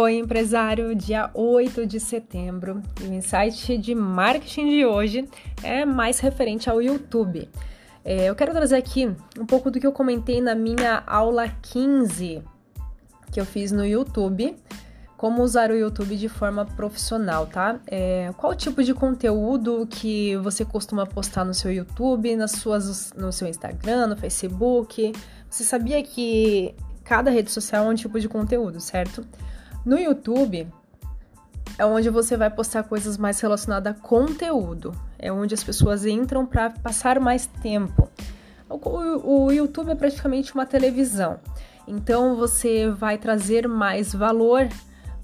Oi, empresário, dia 8 de setembro e o insight de marketing de hoje é mais referente ao YouTube. É, eu quero trazer aqui um pouco do que eu comentei na minha aula 15 que eu fiz no YouTube, como usar o YouTube de forma profissional, tá? É, qual tipo de conteúdo que você costuma postar no seu YouTube, nas suas, no seu Instagram, no Facebook? Você sabia que cada rede social é um tipo de conteúdo, certo? No YouTube é onde você vai postar coisas mais relacionadas a conteúdo, é onde as pessoas entram para passar mais tempo. O, YouTube é praticamente uma televisão, então você vai trazer mais valor,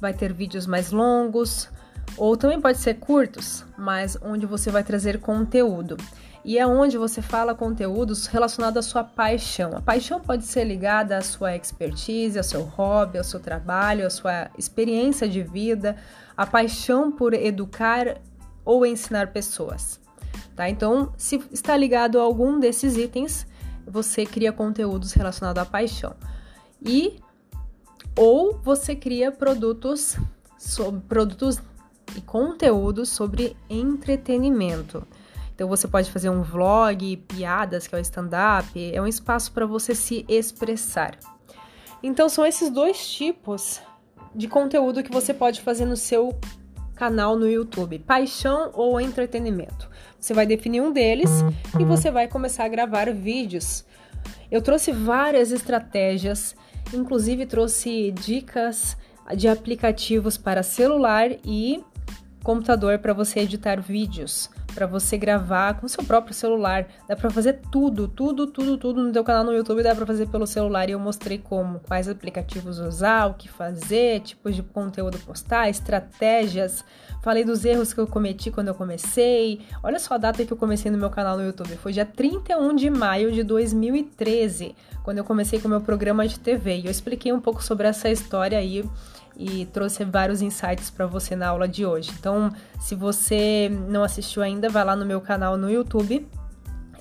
vai ter vídeos mais longos, ou também pode ser curtos, mas onde você vai trazer conteúdo e é onde você fala conteúdos relacionados à sua paixão. A paixão pode ser ligada à sua expertise, ao seu hobby, ao seu trabalho, à sua experiência de vida, a paixão por educar ou ensinar pessoas. Tá? Então, se está ligado a algum desses itens, você cria conteúdos relacionados à paixão. E ou você cria produtos sobre produtos e conteúdos sobre entretenimento. Então você pode fazer um vlog, piadas, que é o stand-up, é um espaço para você se expressar. Então são esses dois tipos de conteúdo que você pode fazer no seu canal no YouTube: paixão ou entretenimento. Você vai definir um deles e você vai começar a gravar vídeos. Eu trouxe várias estratégias, inclusive trouxe dicas de aplicativos para celular e computador para você editar vídeos para você gravar com seu próprio celular. Dá para fazer tudo, tudo, tudo, tudo no teu canal no YouTube dá para fazer pelo celular e eu mostrei como, quais aplicativos usar, o que fazer, tipos de conteúdo postar, estratégias. Falei dos erros que eu cometi quando eu comecei. Olha só a data que eu comecei no meu canal no YouTube, foi dia 31 de maio de 2013, quando eu comecei com o meu programa de TV. E eu expliquei um pouco sobre essa história aí e trouxe vários insights para você na aula de hoje. Então, se você não assistiu ainda, vai lá no meu canal no YouTube.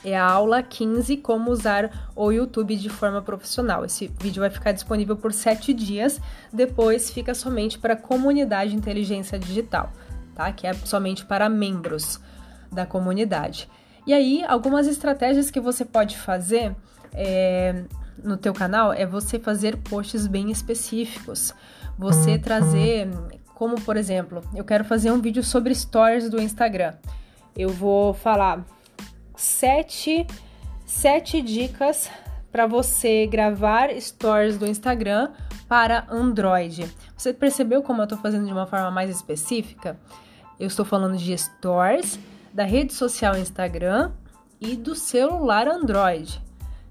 É a aula 15 como usar o YouTube de forma profissional. Esse vídeo vai ficar disponível por 7 dias, depois fica somente para a comunidade inteligência digital, tá? Que é somente para membros da comunidade. E aí, algumas estratégias que você pode fazer é, no teu canal é você fazer posts bem específicos você trazer, como por exemplo, eu quero fazer um vídeo sobre stories do Instagram. Eu vou falar sete, sete dicas para você gravar stories do Instagram para Android. Você percebeu como eu estou fazendo de uma forma mais específica? Eu estou falando de stories da rede social Instagram e do celular Android.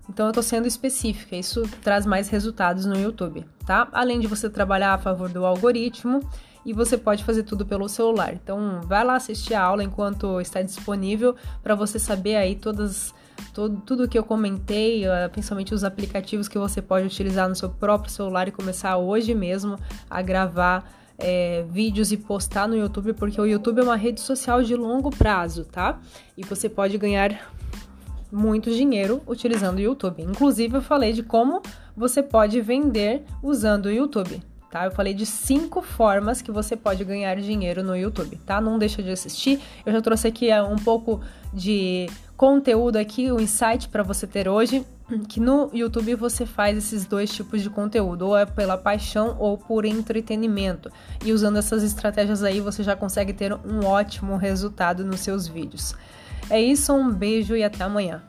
Então eu tô sendo específica, isso traz mais resultados no YouTube, tá? Além de você trabalhar a favor do algoritmo e você pode fazer tudo pelo celular. Então vai lá assistir a aula enquanto está disponível para você saber aí todas todo, tudo que eu comentei, ah, principalmente os aplicativos que você pode utilizar no seu próprio celular e começar hoje mesmo a gravar é, vídeos e postar no YouTube, porque o YouTube é uma rede social de longo prazo, tá? E você pode ganhar muito dinheiro utilizando o YouTube. Inclusive, eu falei de como você pode vender usando o YouTube. Tá? Eu falei de cinco formas que você pode ganhar dinheiro no YouTube, tá? Não deixa de assistir. Eu já trouxe aqui é, um pouco de conteúdo aqui, o um insight para você ter hoje, que no YouTube você faz esses dois tipos de conteúdo, ou é pela paixão ou por entretenimento. E usando essas estratégias aí, você já consegue ter um ótimo resultado nos seus vídeos. É isso, um beijo e até amanhã.